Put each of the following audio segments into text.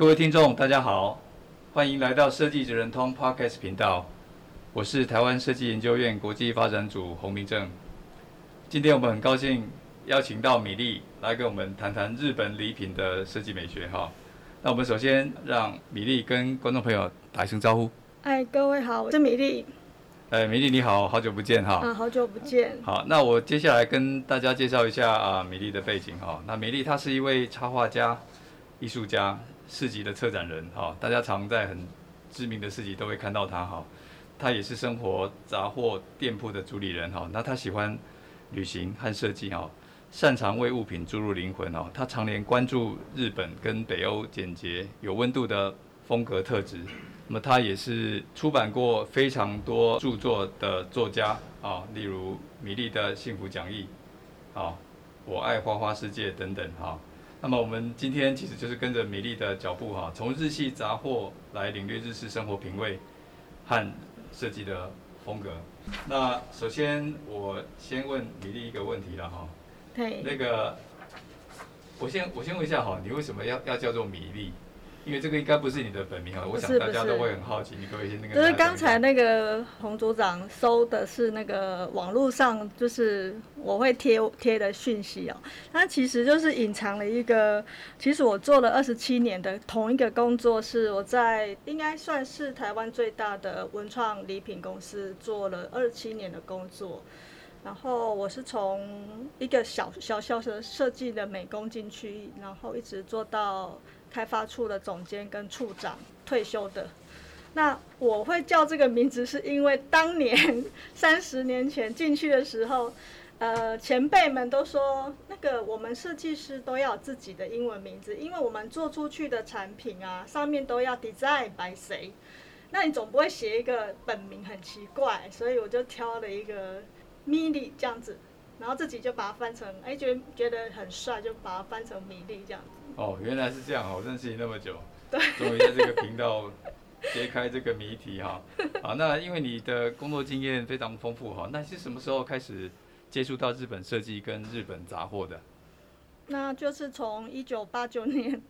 各位听众，大家好，欢迎来到设计职人通 Podcast 频道。我是台湾设计研究院国际发展组洪明正。今天我们很高兴邀请到米莉来跟我们谈谈日本礼品的设计美学哈。那我们首先让米莉跟观众朋友打一声招呼。哎，各位好，我是米莉。哎，米莉你好，好久不见哈。啊，好久不见。好，那我接下来跟大家介绍一下啊，米莉的背景哈。那米莉她是一位插画家、艺术家。市集的策展人哈，大家常在很知名的市集都会看到他哈。他也是生活杂货店铺的主理人哈。那他喜欢旅行和设计哈，擅长为物品注入灵魂哦。他常年关注日本跟北欧简洁有温度的风格特质。那么他也是出版过非常多著作的作家啊，例如米粒的幸福讲义啊，我爱花花世界等等哈。那么我们今天其实就是跟着米粒的脚步哈，从日系杂货来领略日式生活品味和设计的风格。那首先我先问米粒一个问题了哈，对，那个我先我先问一下哈，你为什么要要叫做米莉？因为这个应该不是你的本名啊，我想大家都会很好奇。你可以先那个。就是刚才那个洪组长搜的是那个网络上，就是我会贴贴的讯息哦。它其实就是隐藏了一个，其实我做了二十七年的同一个工作，是我在应该算是台湾最大的文创礼品公司做了二十七年的工作。然后我是从一个小小小的设计的美工进去，然后一直做到。开发处的总监跟处长退休的，那我会叫这个名字，是因为当年 三十年前进去的时候，呃，前辈们都说，那个我们设计师都要自己的英文名字，因为我们做出去的产品啊，上面都要 design by 谁，那你总不会写一个本名很奇怪，所以我就挑了一个 Milly 这样子，然后自己就把它翻成，哎，觉得觉得很帅，就把它翻成米莉这样子。哦，原来是这样，我认识你那么久，对，终于在这个频道 揭开这个谜题哈。好，那因为你的工作经验非常丰富哈，那是什么时候开始接触到日本设计跟日本杂货的？那就是从一九八九年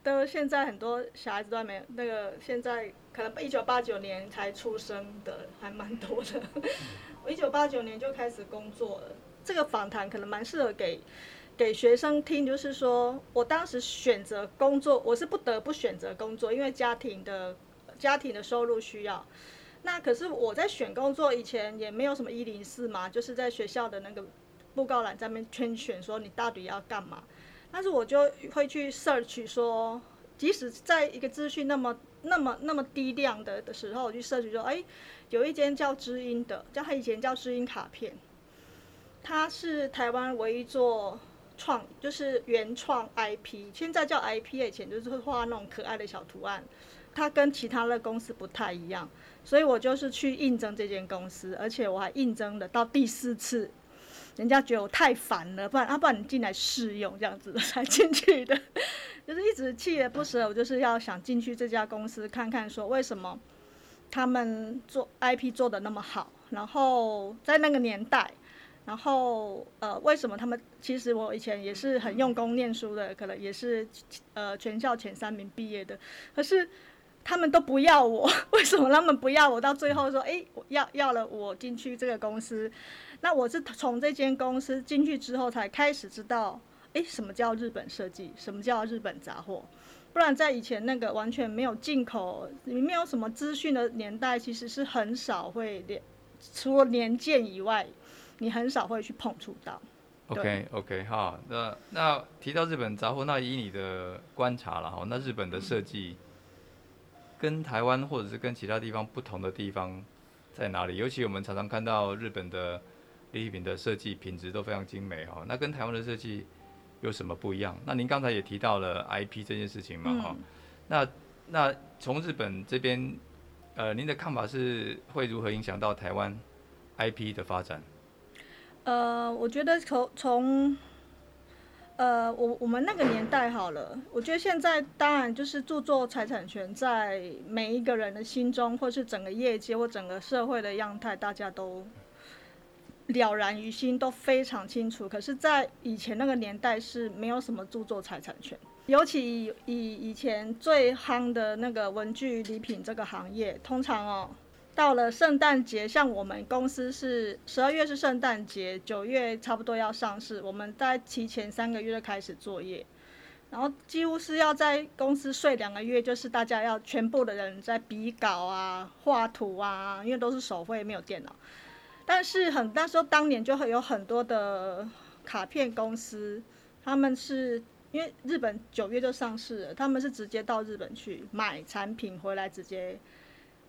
到现在，很多小孩子都还没那个，现在可能一九八九年才出生的还蛮多的。我一九八九年就开始工作了，这个访谈可能蛮适合给。给学生听，就是说我当时选择工作，我是不得不选择工作，因为家庭的家庭的收入需要。那可是我在选工作以前也没有什么一零四嘛，就是在学校的那个布告栏上面圈选说你到底要干嘛。但是我就会去 search 说，即使在一个资讯那么那么那么低量的的时候，我去 search 说，哎，有一间叫知音的，叫他以前叫知音卡片，他是台湾唯一做。创就是原创 IP，现在叫 IP，以前就是画那种可爱的小图案，它跟其他的公司不太一样，所以我就是去应征这间公司，而且我还应征了到第四次，人家觉得我太烦了，不然啊，不然你进来试用这样子 才进去的，就是一直锲而不舍，我就是要想进去这家公司看看，说为什么他们做 IP 做的那么好，然后在那个年代。然后，呃，为什么他们？其实我以前也是很用功念书的，可能也是，呃，全校前三名毕业的。可是他们都不要我，为什么他们不要我？到最后说，哎，要要了我进去这个公司。那我是从这间公司进去之后，才开始知道，哎，什么叫日本设计，什么叫日本杂货。不然在以前那个完全没有进口，没有什么资讯的年代，其实是很少会连，除了年鉴以外。你很少会去碰触到。OK OK 好，那那提到日本杂货，那以你的观察了哈，那日本的设计跟台湾或者是跟其他地方不同的地方在哪里？尤其我们常常看到日本的礼品的设计品质都非常精美哈，那跟台湾的设计有什么不一样？那您刚才也提到了 IP 这件事情嘛，哈、嗯，那那从日本这边，呃，您的看法是会如何影响到台湾 IP 的发展？呃，我觉得从从，呃，我我们那个年代好了，我觉得现在当然就是著作财产权在每一个人的心中，或是整个业界或整个社会的样态，大家都了然于心，都非常清楚。可是，在以前那个年代是没有什么著作财产权，尤其以以以前最夯的那个文具礼品这个行业，通常哦。到了圣诞节，像我们公司是十二月是圣诞节，九月差不多要上市，我们在提前三个月就开始作业，然后几乎是要在公司睡两个月，就是大家要全部的人在比稿啊、画图啊，因为都是手绘，没有电脑。但是很那时候当年就会有很多的卡片公司，他们是因为日本九月就上市了，他们是直接到日本去买产品回来直接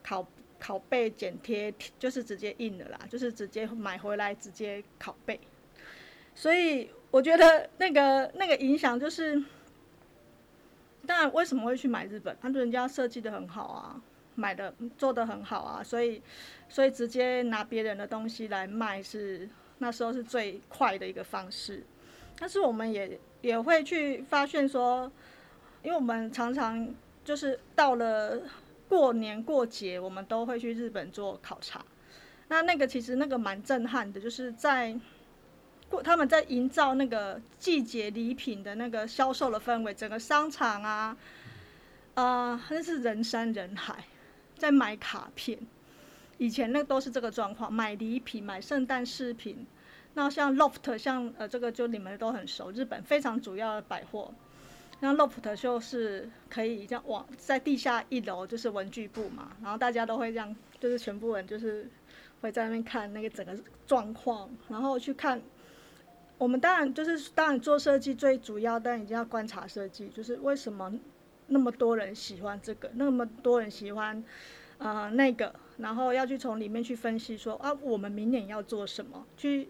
考。拷贝剪贴就是直接印的啦，就是直接买回来直接拷贝，所以我觉得那个那个影响就是，当然为什么会去买日本？他说人家设计的很好啊，买的做的很好啊，所以所以直接拿别人的东西来卖是那时候是最快的一个方式。但是我们也也会去发现说，因为我们常常就是到了。过年过节，我们都会去日本做考察。那那个其实那个蛮震撼的，就是在过他们在营造那个季节礼品的那个销售的氛围，整个商场啊，呃，那是人山人海，在买卡片。以前那都是这个状况，买礼品、买圣诞饰品。那像 LOFT，像呃这个就你们都很熟，日本非常主要的百货。那 LOFT 就是可以这样往在地下一楼就是文具部嘛，然后大家都会这样，就是全部人就是会在那边看那个整个状况，然后去看。我们当然就是当然做设计最主要，但一定要观察设计，就是为什么那么多人喜欢这个，那么多人喜欢呃那个，然后要去从里面去分析说啊，我们明年要做什么？去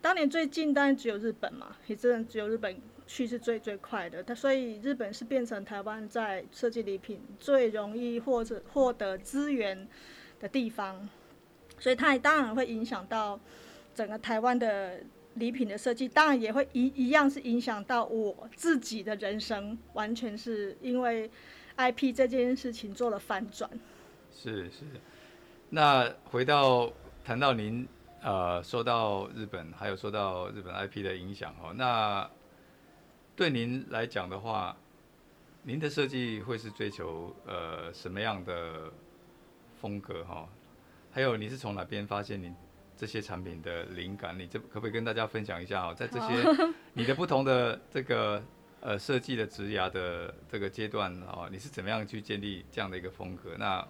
当年最近当然只有日本嘛，也真的只有日本。去是最最快的，它所以日本是变成台湾在设计礼品最容易或者获得资源的地方，所以它也当然会影响到整个台湾的礼品的设计，当然也会一一样是影响到我自己的人生，完全是因为 IP 这件事情做了反转。是是，那回到谈到您呃受到日本还有受到日本 IP 的影响哦，那。对您来讲的话，您的设计会是追求呃什么样的风格哈？还有你是从哪边发现你这些产品的灵感？你这可不可以跟大家分享一下哦？在这些 你的不同的这个呃设计的职涯的这个阶段哦，你是怎么样去建立这样的一个风格？那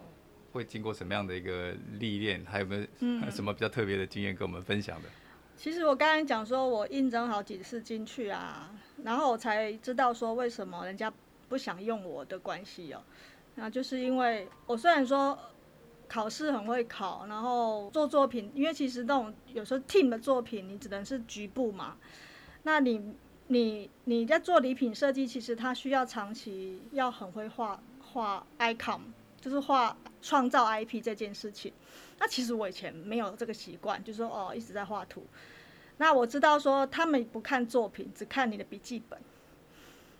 会经过什么样的一个历练？还有没有 什么比较特别的经验跟我们分享的？其实我刚才讲说，我应征好几次进去啊，然后我才知道说为什么人家不想用我的关系哦。那就是因为我虽然说考试很会考，然后做作品，因为其实那种有时候 team 的作品你只能是局部嘛。那你你你在做礼品设计，其实它需要长期要很会画画 icon，就是画创造 IP 这件事情。那其实我以前没有这个习惯，就是说哦一直在画图。那我知道说他们不看作品，只看你的笔记本。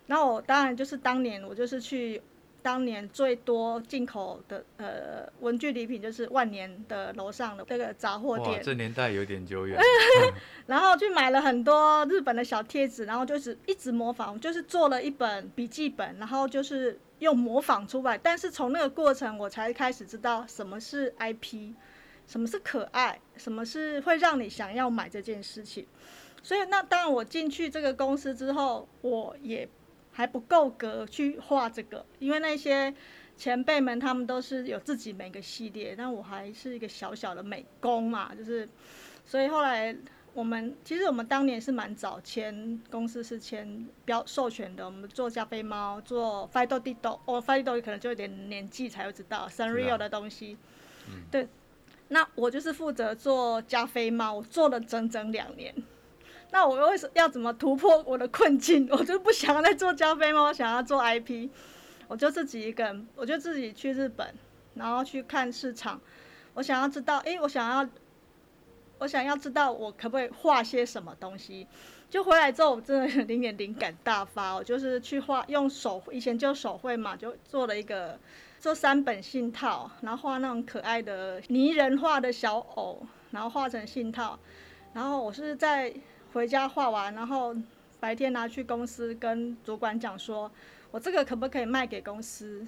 那我当然就是当年我就是去当年最多进口的呃文具礼品，就是万年的楼上的那个杂货店。这年代有点久远。然后去买了很多日本的小贴纸，然后就是一直模仿，就是做了一本笔记本，然后就是用模仿出来。但是从那个过程，我才开始知道什么是 IP。什么是可爱？什么是会让你想要买这件事情？所以那当然，我进去这个公司之后，我也还不够格去画这个，因为那些前辈们他们都是有自己每个系列，但我还是一个小小的美工嘛，就是，所以后来我们其实我们当年是蛮早签公司是签标授权的，我们做加菲猫，做 Fido Dido，哦 Fido 可能就有点年纪才会知道 Sanrio 的东西，嗯、对。那我就是负责做加菲猫，我做了整整两年。那我为什么要怎么突破我的困境？我就不想要再做加菲猫，我想要做 IP。我就自己一个人，我就自己去日本，然后去看市场。我想要知道，哎，我想要，我想要知道我可不可以画些什么东西。就回来之后，我真的有点灵感大发。哦就是去画，用手，以前就手绘嘛，就做了一个做三本信套，然后画那种可爱的泥人画的小偶，然后画成信套。然后我是在回家画完，然后白天拿去公司跟主管讲说，我这个可不可以卖给公司？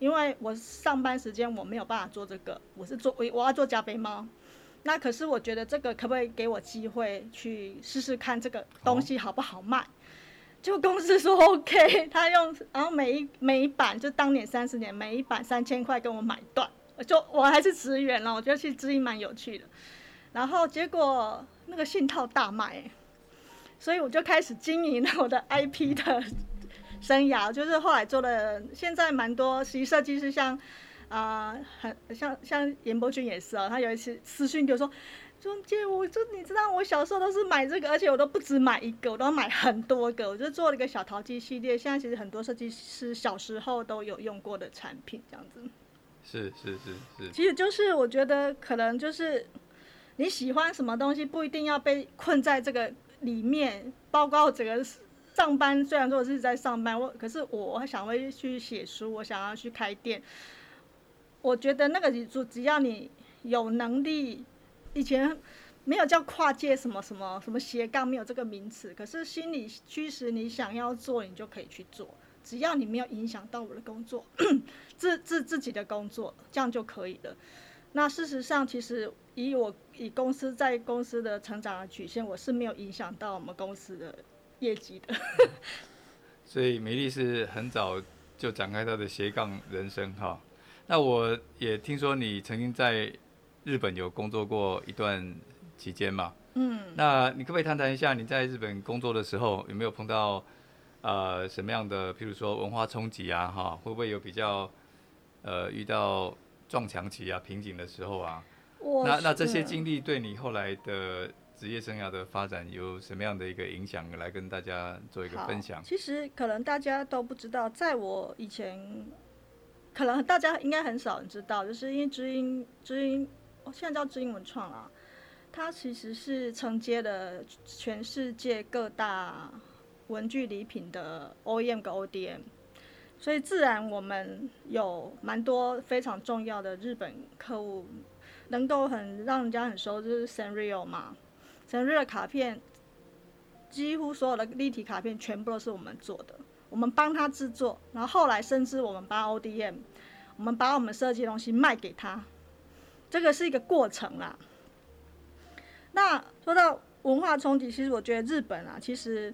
因为我上班时间我没有办法做这个，我是做我我要做加菲猫。那可是我觉得这个可不可以给我机会去试试看这个东西好不好卖？哦、就公司说 OK，他用然后每一每一版就当年三十年每一版三千块跟我买断，就我还是职员了，我觉得其实知音蛮有趣的。然后结果那个信套大卖，所以我就开始经营了我的 IP 的 生涯，就是后来做了现在蛮多实习设计师像。啊、呃，很像像严伯君也是啊，他有一次私讯就说：“中介，我就你知道，我小时候都是买这个，而且我都不止买一个，我都要买很多个。我就做了一个小淘机系列，现在其实很多设计师小时候都有用过的产品，这样子。是是是是。其实就是我觉得可能就是你喜欢什么东西，不一定要被困在这个里面。包括整个上班，虽然说我是在上班，我可是我想会去写书，我想要去开店。”我觉得那个只只要你有能力，以前没有叫跨界什么什么什么斜杠，没有这个名词。可是心理驱使你想要做，你就可以去做。只要你没有影响到我的工作，自自自己的工作，这样就可以了。那事实上，其实以我以公司在公司的成长的曲线，我是没有影响到我们公司的业绩的。所以美丽是很早就展开她的斜杠人生哈。那我也听说你曾经在日本有工作过一段期间嘛？嗯，那你可不可以谈谈一下你在日本工作的时候有没有碰到呃什么样的，譬如说文化冲击啊，哈，会不会有比较呃遇到撞墙期啊、瓶颈的时候啊？那那这些经历对你后来的职业生涯的发展有什么样的一个影响？来跟大家做一个分享。其实可能大家都不知道，在我以前。可能大家应该很少人知道，就是因为知音知音，哦，现在叫知音文创了，它其实是承接了全世界各大文具礼品的 OEM 跟 ODM，所以自然我们有蛮多非常重要的日本客户，能够很让人家很熟，就是 Sanrio 嘛，Sanrio 的卡片，几乎所有的立体卡片全部都是我们做的。我们帮他制作，然后后来甚至我们帮 ODM，我们把我们设计的东西卖给他，这个是一个过程啦。那说到文化冲击，其实我觉得日本啊，其实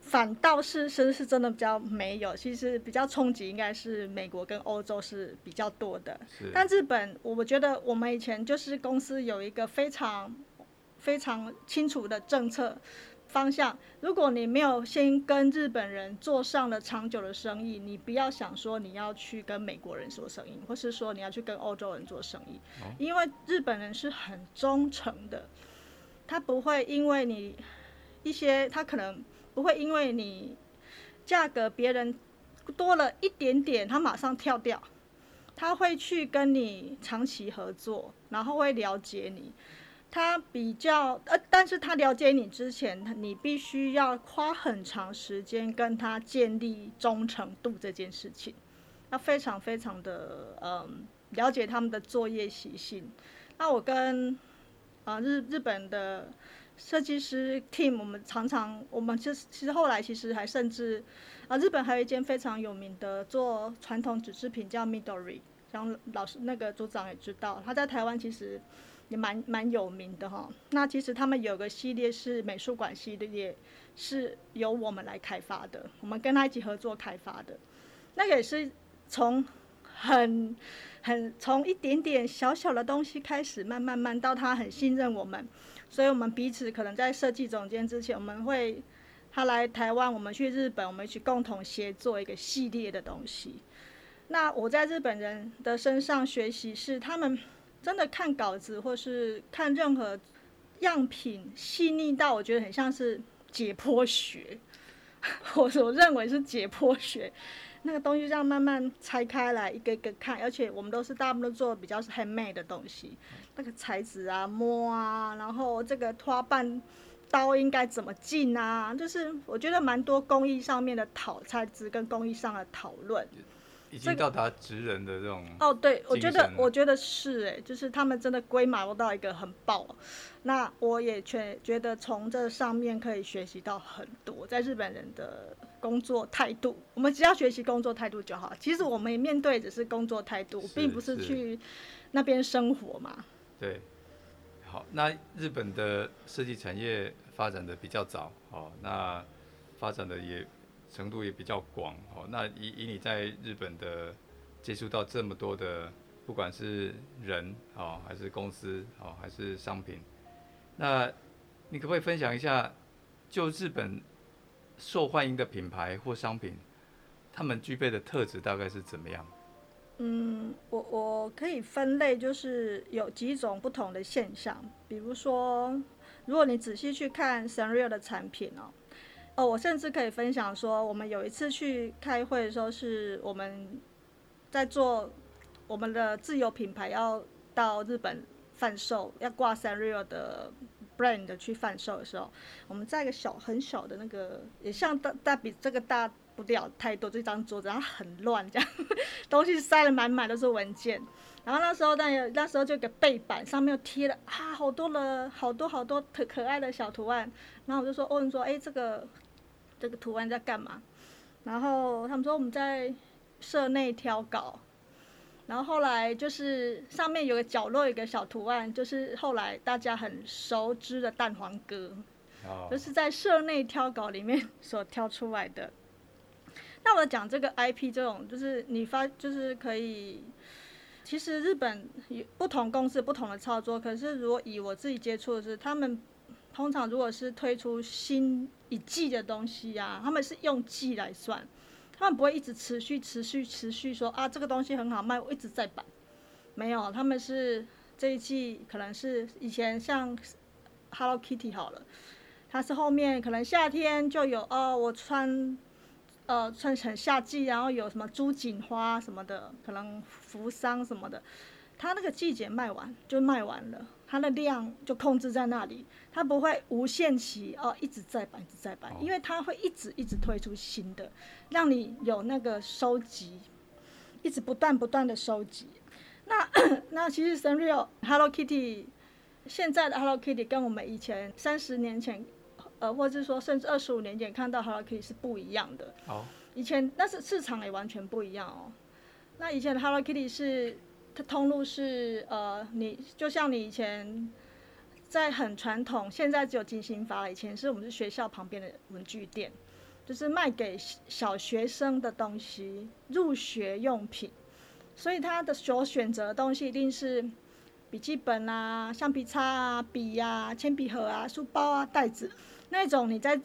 反倒是是是真的比较没有，其实比较冲击应该是美国跟欧洲是比较多的。但日本，我觉得我们以前就是公司有一个非常非常清楚的政策。方向，如果你没有先跟日本人做上了长久的生意，你不要想说你要去跟美国人做生意，或是说你要去跟欧洲人做生意，因为日本人是很忠诚的，他不会因为你一些，他可能不会因为你价格别人多了一点点，他马上跳掉，他会去跟你长期合作，然后会了解你。他比较呃，但是他了解你之前，你必须要花很长时间跟他建立忠诚度这件事情，要非常非常的嗯了解他们的作业习性。那我跟啊、日日本的设计师 team，我们常常我们其实其实后来其实还甚至啊日本还有一间非常有名的做传统纸制品叫 Midori，然后老师那个组长也知道，他在台湾其实。也蛮蛮有名的哈，那其实他们有个系列是美术馆系列，是由我们来开发的，我们跟他一起合作开发的，那个也是从很很从一点点小小的东西开始，慢慢慢到他很信任我们，所以我们彼此可能在设计总监之前，我们会他来台湾，我们去日本，我们一起共同协作一个系列的东西。那我在日本人的身上学习是他们。真的看稿子，或是看任何样品细腻到我觉得很像是解剖学，我所认为是解剖学。那个东西这样慢慢拆开来，一个一个看，而且我们都是大部分都做比较是 handmade 的东西，那个材质啊、摸啊，然后这个花瓣刀应该怎么进啊，就是我觉得蛮多工艺上面的讨材质跟工艺上的讨论。已经到达职人的这种哦，对，我觉得我觉得是哎，就是他们真的龟毛到一个很爆，那我也觉觉得从这上面可以学习到很多，在日本人的工作态度，我们只要学习工作态度就好。其实我们面对只是工作态度，并不是去那边生活嘛。对，好，那日本的设计产业发展的比较早，哦，那发展的也。程度也比较广哦。那以以你在日本的接触到这么多的，不管是人哦，还是公司哦，还是商品，那你可不可以分享一下，就日本受欢迎的品牌或商品，他们具备的特质大概是怎么样？嗯，我我可以分类，就是有几种不同的现象。比如说，如果你仔细去看 Sanrio 的产品哦。哦，我甚至可以分享说，我们有一次去开会的时候，是我们在做我们的自有品牌要到日本贩售，要挂 Sanrio 的 brand 去贩售的时候，我们在一个小很小的那个，也像大大比这个大不了太多，这张桌子，然后很乱，这样 东西塞得满满都是文件。然后那时候，那那时候就给背板上面又贴了啊，好多了，好多好多可可爱的小图案。然后我就说，问说，哎，这个。这个图案在干嘛？然后他们说我们在社内挑稿，然后后来就是上面有个角落有个小图案，就是后来大家很熟知的蛋黄哥，就是在社内挑稿里面 所挑出来的。那我讲这个 IP 这种，就是你发就是可以，其实日本有不同公司不同的操作，可是如果以我自己接触的是他们。通常如果是推出新一季的东西、啊，他们是用季来算，他们不会一直持续、持续、持续说啊这个东西很好卖，我一直在版。没有，他们是这一季可能是以前像 Hello Kitty 好了，它是后面可能夏天就有哦，我穿呃穿成夏季，然后有什么朱槿花什么的，可能扶桑什么的，它那个季节卖完就卖完了。它的量就控制在那里，它不会无限期哦一直在摆，一直在摆，因为它会一直一直推出新的，让你有那个收集，一直不断不断的收集。那 那其实 Sanrio Hello Kitty 现在的 Hello Kitty 跟我们以前三十年前，呃，或者是说甚至二十五年前看到 Hello Kitty 是不一样的。哦。以前那是市场也完全不一样哦。那以前的 Hello Kitty 是。它通路是呃，你就像你以前在很传统，现在只有金星发了。以前是我们是学校旁边的文具店，就是卖给小学生的东西，入学用品。所以他的所选择的东西一定是笔记本啊、橡皮擦啊、笔呀、啊、铅笔盒啊、书包啊、袋子那种。你在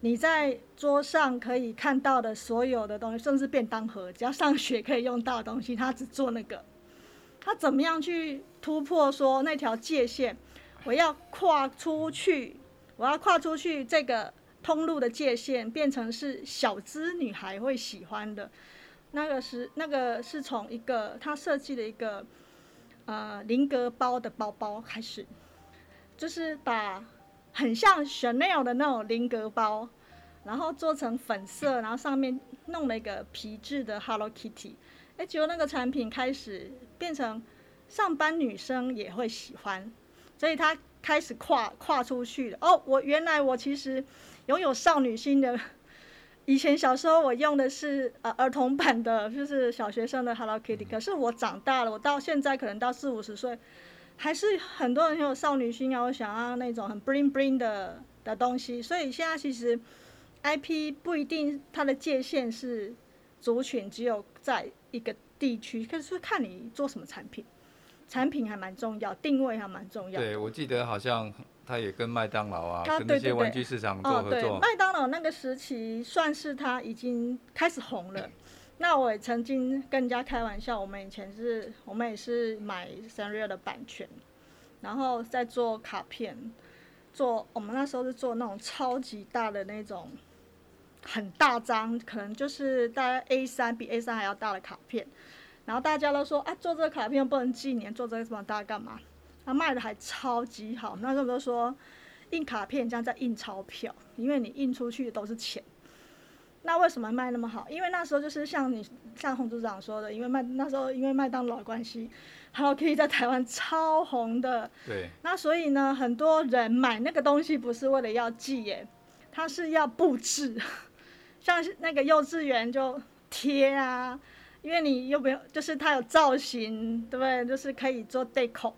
你在桌上可以看到的所有的东西，甚至便当盒，只要上学可以用到的东西，他只做那个。他怎么样去突破说那条界限？我要跨出去，我要跨出去这个通路的界限，变成是小资女孩会喜欢的。那个是那个是从一个他设计的一个呃菱格包的包包开始，就是把很像 Chanel 的那种菱格包，然后做成粉色，然后上面弄了一个皮质的 Hello Kitty。哎，结果那个产品开始变成上班女生也会喜欢，所以她开始跨跨出去了。哦，我原来我其实拥有少女心的。以前小时候我用的是呃儿童版的，就是小学生的 Hello Kitty。可是我长大了，我到现在可能到四五十岁，还是很多人有少女心啊，我想要那种很 bling bling 的的东西。所以现在其实 IP 不一定它的界限是族群，只有在。一个地区，可是看你做什么产品，产品还蛮重要，定位还蛮重要。对，我记得好像他也跟麦当劳啊，啊跟那些玩具市场做合作。哦、麦当劳那个时期算是他已经开始红了。那我也曾经跟人家开玩笑，我们以前是，我们也是买 Sanrio 的版权，然后再做卡片，做我们那时候是做那种超级大的那种，很大张，可能就是大概 A 三比 A 三还要大的卡片。然后大家都说啊，做这个卡片不能纪念，做这个什么大家干嘛？他卖的还超级好，那时候都说印卡片像在印钞票，因为你印出去的都是钱。那为什么卖那么好？因为那时候就是像你像洪组长说的，因为麦那时候因为麦当劳的关系，Hello Kitty 在台湾超红的。对。那所以呢，很多人买那个东西不是为了要寄耶，他是要布置，像那个幼稚园就贴啊。因为你又不用，就是它有造型，对不对？就是可以做 deco，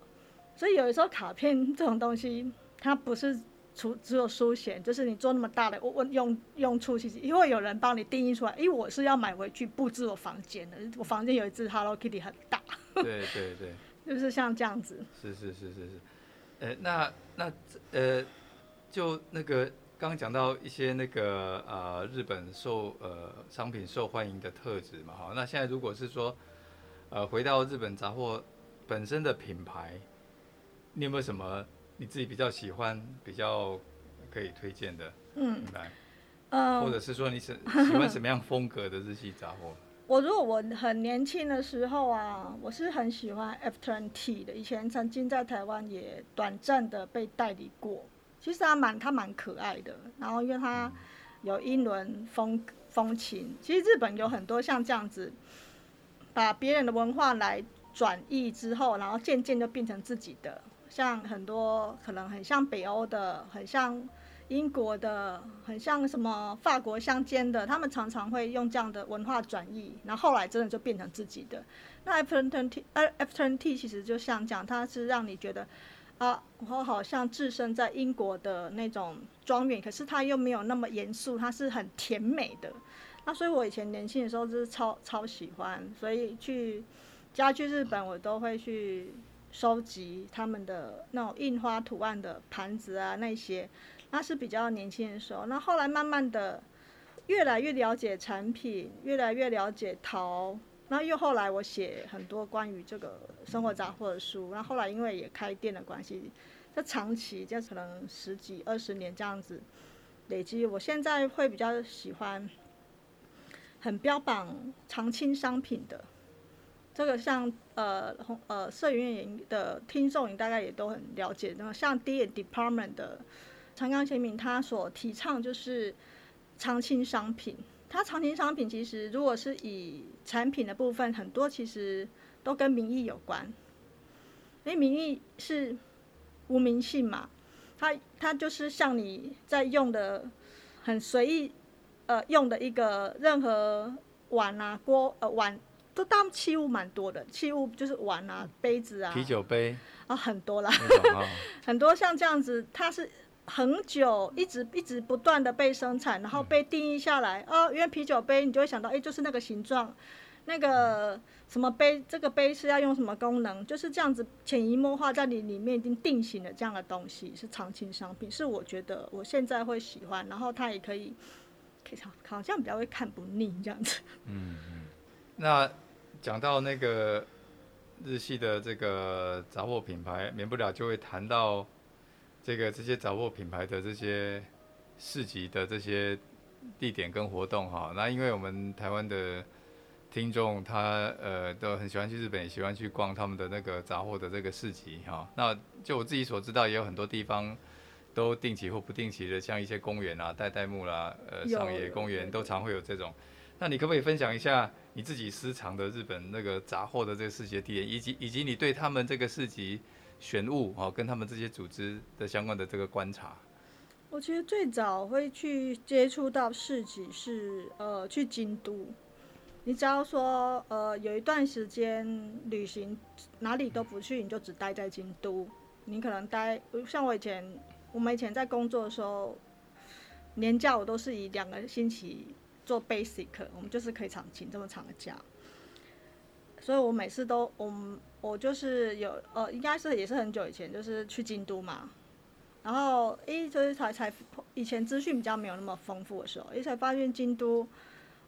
所以有的时候卡片这种东西，它不是除只有书写，就是你做那么大的，我我用用处其实，因为有人帮你定义出来，因为我是要买回去布置我房间的，我房间有一只 Hello Kitty 很大。对 对 对。就是像这样子。是是是是是，呃，那那呃，就那个。刚刚讲到一些那个呃日本受呃商品受欢迎的特质嘛，好，那现在如果是说呃回到日本杂货本身的品牌，你有没有什么你自己比较喜欢、比较可以推荐的品牌？嗯，或者是说你是喜欢什么样风格的日系杂货？我如果我很年轻的时候啊，我是很喜欢 F20 的，以前曾经在台湾也短暂的被代理过。其实他蛮他蛮可爱的，然后因为他有英伦风风情，其实日本有很多像这样子，把别人的文化来转译之后，然后渐渐就变成自己的，像很多可能很像北欧的，很像英国的，很像什么法国乡间的，他们常常会用这样的文化转译，然后后来真的就变成自己的。那 F20 呃 F20 其实就像讲，它是让你觉得。啊，我好像置身在英国的那种庄园，可是它又没有那么严肃，它是很甜美的。那所以我以前年轻的时候就是超超喜欢，所以去家去日本我都会去收集他们的那种印花图案的盘子啊那些。那是比较年轻的时候，那后来慢慢的越来越了解产品，越来越了解陶。然后又后来我写很多关于这个生活杂货的书，那后后来因为也开店的关系，这长期就可能十几二十年这样子累积，我现在会比较喜欢很标榜常青商品的，这个像呃红呃摄影的听众，你大概也都很了解，那么像 D Department 的长冈贤明，他所提倡就是常青商品。它常青商品其实，如果是以产品的部分，很多其实都跟名义有关。因为名义是无名性嘛，它它就是像你在用的很随意，呃，用的一个任何碗啊、锅呃碗，都当器物蛮多的，器物就是碗啊、杯子啊、啤酒杯啊，很多啦，哦、很多像这样子，它是。很久，一直一直不断的被生产，然后被定义下来。哦，因为啤酒杯，你就会想到，哎，就是那个形状，那个什么杯，这个杯是要用什么功能，就是这样子潜移默化在你里面已经定型了这样的东西，是常青商品，是我觉得我现在会喜欢，然后它也可以，可以好像比较会看不腻这样子。嗯嗯，那讲到那个日系的这个杂货品牌，免不了就会谈到。这个这些杂货品牌的这些市集的这些地点跟活动哈，那因为我们台湾的听众他呃都很喜欢去日本，也喜欢去逛他们的那个杂货的这个市集哈。那就我自己所知道，也有很多地方都定期或不定期的，像一些公园啊、代代木啦、呃上野公园都常会有这种。那你可不可以分享一下你自己私藏的日本那个杂货的这个市集地点，以及以及你对他们这个市集？玄物哦，跟他们这些组织的相关的这个观察。我其实最早会去接触到市集是呃去京都。你只要说呃有一段时间旅行哪里都不去，你就只待在京都。你可能待像我以前，我们以前在工作的时候，年假我都是以两个星期做 basic，我们就是可以长请这么长的假。所以我每次都我我就是有呃，应该是也是很久以前，就是去京都嘛，然后一就是才才以前资讯比较没有那么丰富的时候，一才发现京都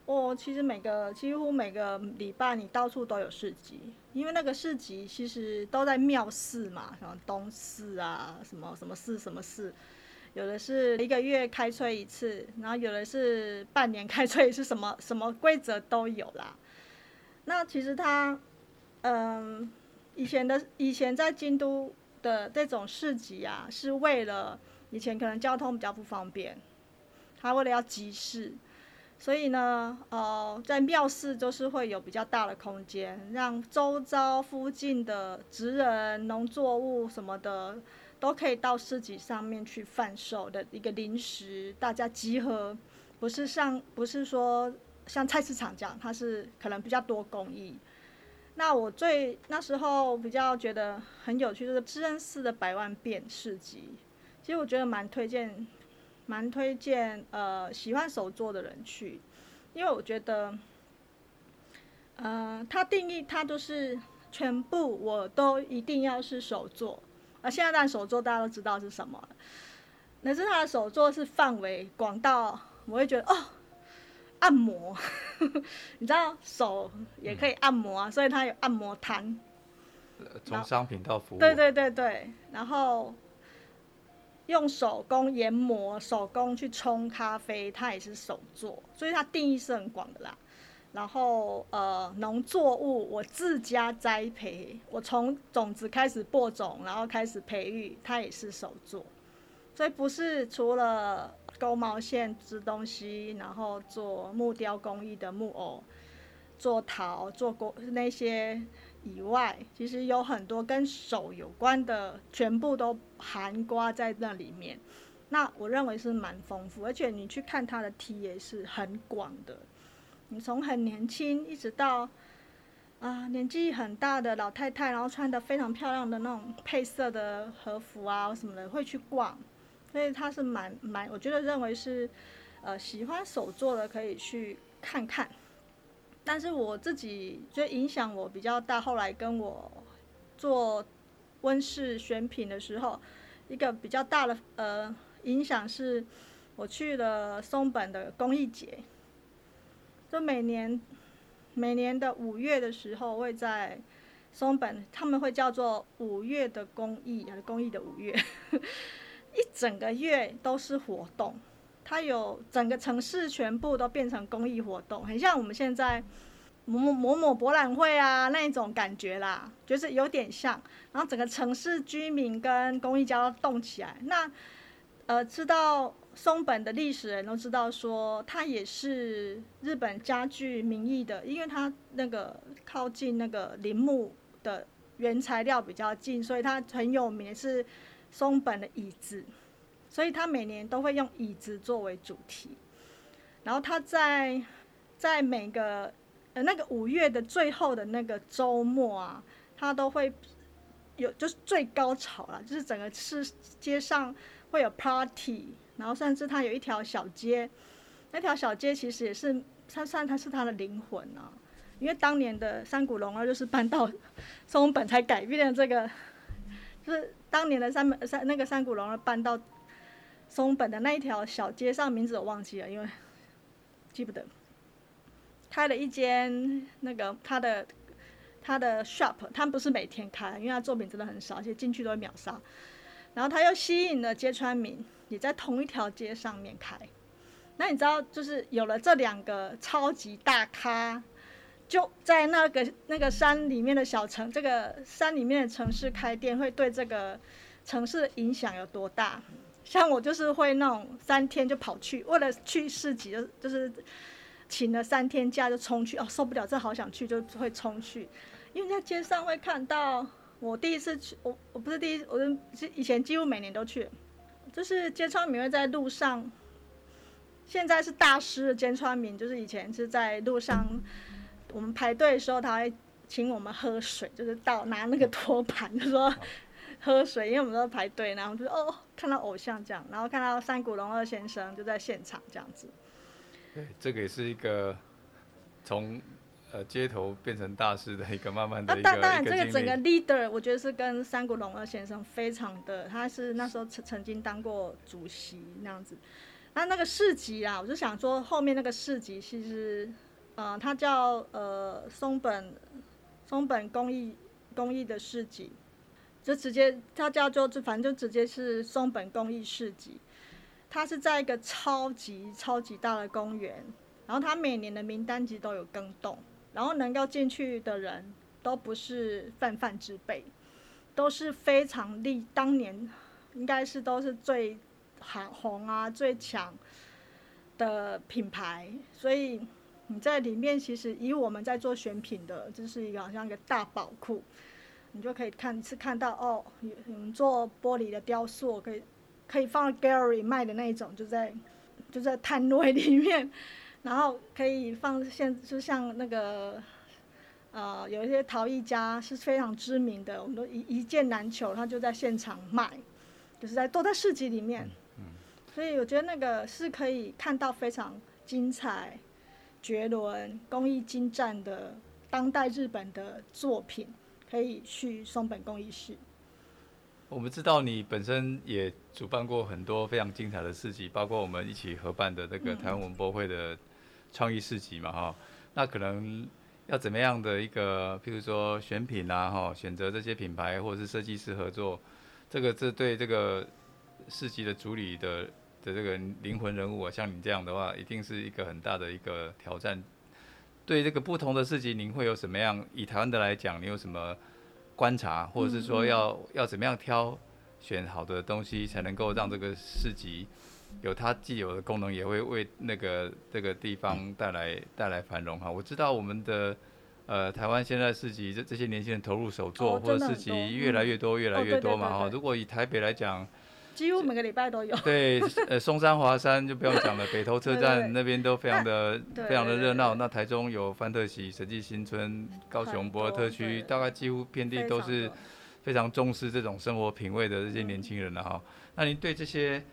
我其实每个几乎每个礼拜你到处都有市集，因为那个市集其实都在庙寺嘛，什么东寺啊，什么什么寺什么寺，有的是一个月开催一次，然后有的是半年开催一次，什么什么规则都有啦。那其实他，嗯，以前的以前在京都的这种市集啊，是为了以前可能交通比较不方便，他为了要集市。所以呢，呃，在庙寺就是会有比较大的空间，让周遭附近的职人、农作物什么的都可以到市集上面去贩售的一个临时大家集合，不是上不是说像菜市场这样，它是可能比较多工艺。那我最那时候比较觉得很有趣，就是知恩寺的百万变市集，其实我觉得蛮推荐。蛮推荐呃喜欢手作的人去，因为我觉得，呃，它定义它都是全部我都一定要是手作，而现在但手作大家都知道是什么了，可是它的手作是范围广到我会觉得哦，按摩，你知道手也可以按摩啊，所以它有按摩摊，从商品到服务，对对对对，然后。用手工研磨，手工去冲咖啡，它也是手做，所以它定义是很广的啦。然后呃，农作物我自家栽培，我从种子开始播种，然后开始培育，它也是手做。所以不是除了勾毛线织东西，然后做木雕工艺的木偶，做陶，做工那些。以外，其实有很多跟手有关的，全部都含括在那里面。那我认为是蛮丰富，而且你去看它的 T 也是很广的。你从很年轻一直到啊年纪很大的老太太，然后穿的非常漂亮的那种配色的和服啊什么的，会去逛。所以它是蛮蛮，我觉得认为是呃喜欢手作的可以去看看。但是我自己觉得影响我比较大，后来跟我做温室选品的时候，一个比较大的呃影响是，我去了松本的工艺节，就每年每年的五月的时候会在松本，他们会叫做五月的工艺，还是工艺的五月，一整个月都是活动。它有整个城市全部都变成公益活动，很像我们现在某某某某博览会啊那一种感觉啦，就是有点像。然后整个城市居民跟公益家都动起来。那呃，知道松本的历史人都知道说，它也是日本家具名义的，因为它那个靠近那个林木的原材料比较近，所以它很有名是松本的椅子。所以他每年都会用椅子作为主题，然后他在在每个呃那个五月的最后的那个周末啊，他都会有就是最高潮了，就是整个市街上会有 party，然后甚至他有一条小街，那条小街其实也是他算他是他的灵魂啊，因为当年的山谷龙二就是搬到松本才改变了这个，就是当年的三本三那个山谷龙搬到。松本的那一条小街上名字我忘记了，因为记不得。开了一间那个他的他的 shop，他不是每天开，因为他作品真的很少，而且进去都会秒杀。然后他又吸引了街川敏，也在同一条街上面开。那你知道，就是有了这两个超级大咖，就在那个那个山里面的小城，这个山里面的城市开店，会对这个城市的影响有多大？像我就是会那种三天就跑去，为了去市集就就是请了三天假就冲去哦，受不了，这好想去就会冲去，因为在街上会看到我第一次去，我我不是第一，我是以前几乎每年都去，就是街川民会在路上，现在是大师的街川民，就是以前是在路上，我们排队的时候他会请我们喝水，就是倒拿那个托盘 就说。喝水，因为我们都在排队，然后就哦，看到偶像这样，然后看到山谷龙二先生就在现场这样子。对，这个也是一个从呃街头变成大师的一个慢慢的一个。那、啊、当然，这个整个 leader 我觉得是跟山谷龙二先生非常的，他是那时候曾曾经当过主席那样子。那那个市集啊，我就想说后面那个市集其实，呃，它叫呃松本松本工艺工艺的市集，就直接它叫做就反正就直接是松本工艺市集，它是在一个超级超级大的公园，然后它每年的名单级都有更动，然后能够进去的人都不是泛泛之辈，都是非常厉当年应该是都是最。很红啊，最强的品牌，所以你在里面其实以我们在做选品的，就是一个好像一个大宝库，你就可以看是看到哦，我们做玻璃的雕塑，可以可以放 gallery 卖的那一种，就在就在摊位里面，然后可以放现就像那个呃有一些陶艺家是非常知名的，我们都一一件难求，他就在现场卖，就是在都在市集里面。所以我觉得那个是可以看到非常精彩、绝伦、工艺精湛的当代日本的作品，可以去松本工艺室。我们知道你本身也主办过很多非常精彩的市集，包括我们一起合办的那个台湾文博会的创意市集嘛，哈、嗯。那可能要怎么样的一个，譬如说选品啊，哈，选择这些品牌或者是设计师合作，这个这对这个市集的主理的。的这个灵魂人物啊，像你这样的话，一定是一个很大的一个挑战。对这个不同的事情，您会有什么样？以台湾的来讲，你有什么观察，或者是说要、嗯、要怎么样挑选好的东西，才能够让这个市集有它既有的功能，也会为那个这个地方带来带来繁荣哈。我知道我们的呃台湾现在市集这这些年轻人投入手作、哦、或者市集越来越多、嗯、越来越多嘛哈。如果以台北来讲，几乎每个礼拜都有。对，呃，松山、华山就不用讲了，北投车站那边都非常的、非常的热闹。那台中有范特喜、设计新村，高雄博尔特区，大概几乎遍地都是非常重视这种生活品味的这些年轻人了哈。那您对这些，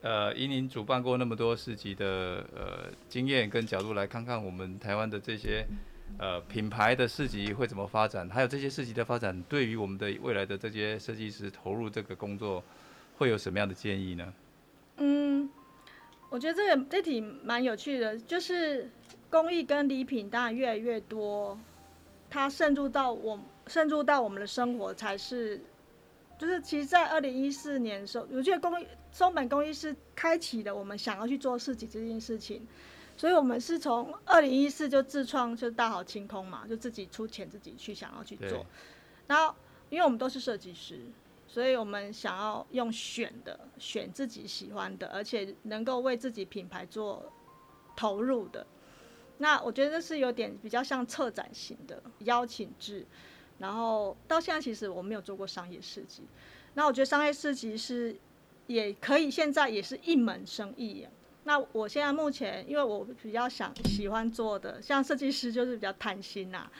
呃，以您主办过那么多市集的呃经验跟角度来看看，我们台湾的这些呃品牌的市集会怎么发展？还有这些市集的发展，对于我们的未来的这些设计师投入这个工作，会有什么样的建议呢？嗯，我觉得这个这题蛮有趣的，就是工艺跟礼品当然越来越多，它渗入到我渗入到我们的生活才是，就是其实，在二零一四年的时候，我觉得工艺松本工艺是开启了我们想要去做设计这件事情，所以我们是从二零一四就自创，就大好清空嘛，就自己出钱自己去想要去做，然后因为我们都是设计师。所以我们想要用选的，选自己喜欢的，而且能够为自己品牌做投入的。那我觉得这是有点比较像策展型的邀请制。然后到现在其实我没有做过商业设计。那我觉得商业设计是也可以，现在也是一门生意。那我现在目前，因为我比较想喜欢做的，像设计师就是比较贪心呐，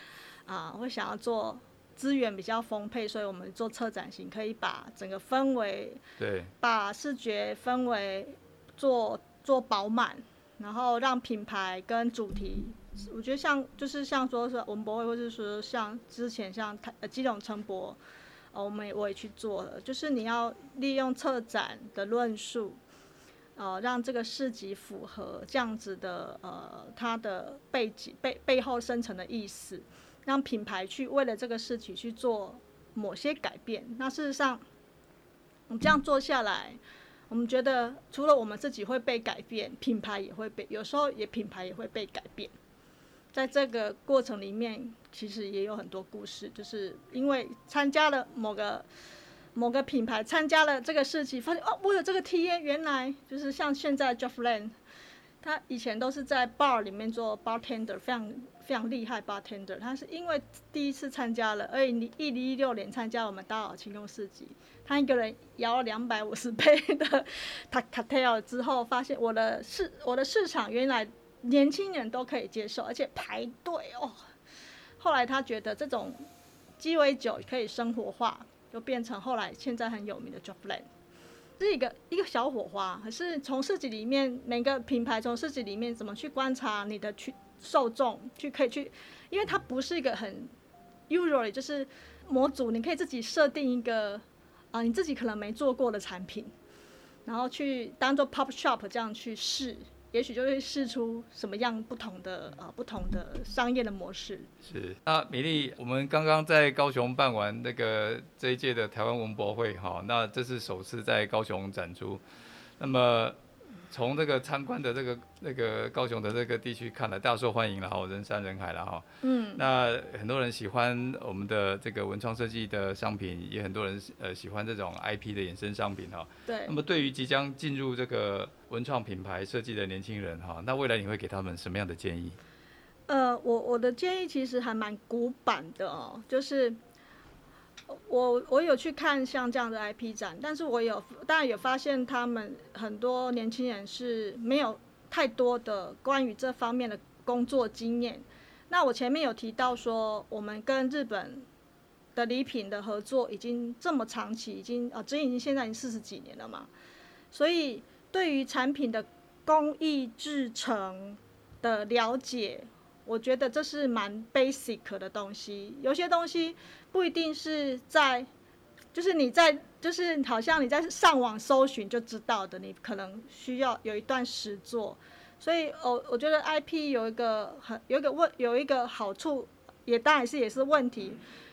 啊，会想要做。资源比较丰沛，所以我们做策展型，可以把整个氛围，对，把视觉氛围做做饱满，然后让品牌跟主题，我觉得像就是像说是文博会，或者说像之前像台呃基隆城博，呃，我们也我也去做了，就是你要利用策展的论述，呃，让这个市集符合这样子的呃它的背景背背后深层的意思。让品牌去为了这个事情去做某些改变。那事实上，我们这样做下来，我们觉得除了我们自己会被改变，品牌也会被，有时候也品牌也会被改变。在这个过程里面，其实也有很多故事，就是因为参加了某个某个品牌参加了这个事情，发现哦，我有这个体验，原来就是像现在 Jeff Lane，他以前都是在 bar 里面做 bartender，非常。非常厉害，bartender，他是因为第一次参加了，而且你一零一六年参加我们大好清空市集，他一个人摇了两百五十 杯的 cocktail 之后，发现我的市我的市场原来年轻人都可以接受，而且排队哦。后来他觉得这种鸡尾酒可以生活化，就变成后来现在很有名的 j o f l a n 是一个一个小火花。可是从市集里面每个品牌从市集里面怎么去观察你的去。受众去可以去，因为它不是一个很 usually 就是模组，你可以自己设定一个啊、你自己可能没做过的产品，然后去当做 pop shop 这样去试。也许就会试出什么样不同的呃不同的商业的模式。是，那米莉，我们刚刚在高雄办完那个这一届的台湾文博会，哈，那这是首次在高雄展出，那么。从这个参观的这个那个高雄的这个地区看来，大受欢迎了哈，人山人海了哈。嗯。那很多人喜欢我们的这个文创设计的商品，也很多人呃喜欢这种 IP 的衍生商品哈。对。那么对于即将进入这个文创品牌设计的年轻人哈，那未来你会给他们什么样的建议？呃，我我的建议其实还蛮古板的哦，就是。我我有去看像这样的 IP 展，但是我有当然有发现他们很多年轻人是没有太多的关于这方面的工作经验。那我前面有提到说，我们跟日本的礼品的合作已经这么长期，已经啊，这已经现在已经四十几年了嘛。所以对于产品的工艺制程的了解。我觉得这是蛮 basic 的东西，有些东西不一定是在，就是你在，就是好像你在上网搜寻就知道的，你可能需要有一段实做。所以，我我觉得 IP 有一个很有一个问有一个好处，也当然是也是问题，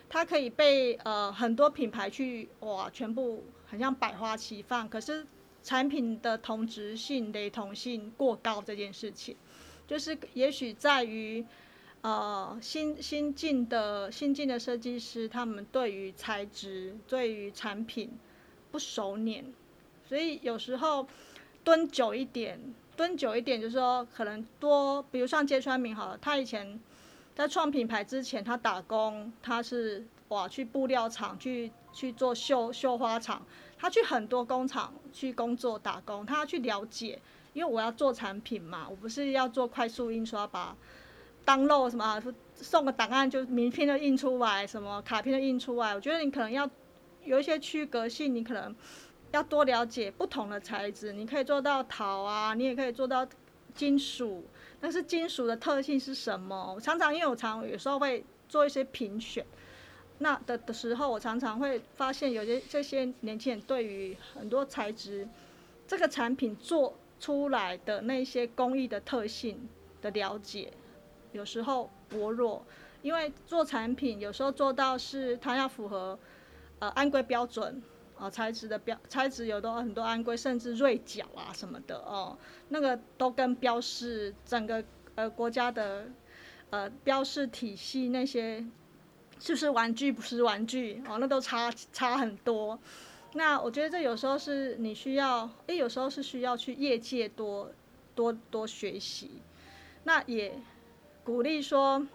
它可以被呃很多品牌去哇全部很像百花齐放，可是产品的同质性、雷同性过高这件事情。就是也许在于，呃，新新进的新进的设计师，他们对于材质、对于产品不熟练，所以有时候蹲久一点，蹲久一点，就是说可能多，比如像揭川明好了，他以前在创品牌之前，他打工，他是哇去布料厂去去做绣绣花厂，他去很多工厂去工作打工，他要去了解。因为我要做产品嘛，我不是要做快速印刷，把 download 什么送个档案就名片就印出来，什么卡片就印出来。我觉得你可能要有一些区隔性，你可能要多了解不同的材质。你可以做到陶啊，你也可以做到金属，但是金属的特性是什么？我常常因为我常有时候会做一些评选，那的的时候，我常常会发现有些这些年轻人对于很多材质这个产品做。出来的那些工艺的特性的了解，有时候薄弱，因为做产品有时候做到是它要符合呃安规标准啊，材质的标材质有的很多安规，甚至锐角啊什么的哦，那个都跟标示整个呃国家的呃标示体系那些是不是玩具不是玩具哦，那都差差很多。那我觉得这有时候是你需要，诶，有时候是需要去业界多多多学习。那也鼓励说，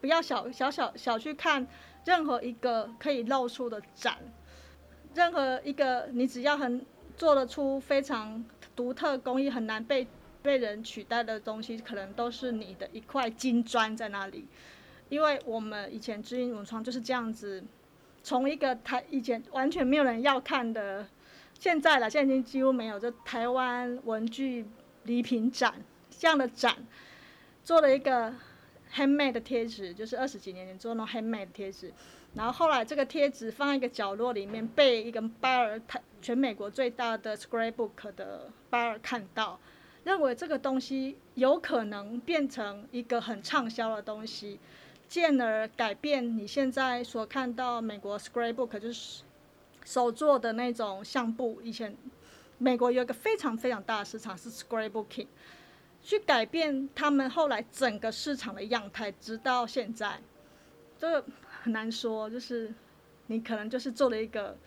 不要小小小小去看任何一个可以露出的展，任何一个你只要很做得出非常独特工艺，很难被被人取代的东西，可能都是你的一块金砖在那里。因为我们以前知音文创就是这样子。从一个台以前完全没有人要看的，现在了，现在已经几乎没有。就台湾文具礼品展这样的展，做了一个 handmade 的贴纸，就是二十几年前做那种 handmade 的贴纸。然后后来这个贴纸放在一个角落里面，被一个巴尔台全美国最大的 scrapbook 的巴尔看到，认为这个东西有可能变成一个很畅销的东西。进而改变你现在所看到美国 scrapbook 就是手做的那种相簿。以前美国有一个非常非常大的市场是 scrapbooking，去改变他们后来整个市场的样态，直到现在，这很难说。就是你可能就是做了一个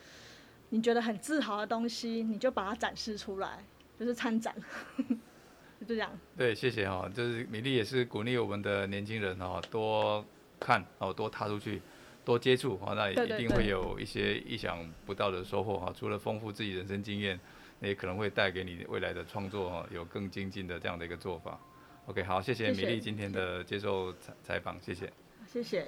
你觉得很自豪的东西，你就把它展示出来，就是参展。就这样。对，谢谢哈。就是米莉也是鼓励我们的年轻人哈，多看哦，多踏出去，多接触哦，那也一定会有一些意想不到的收获哈。除了丰富自己人生经验，也可能会带给你未来的创作哈，有更精进的这样的一个做法。OK，好，谢谢米粒今天的接受采采访，谢谢。谢谢。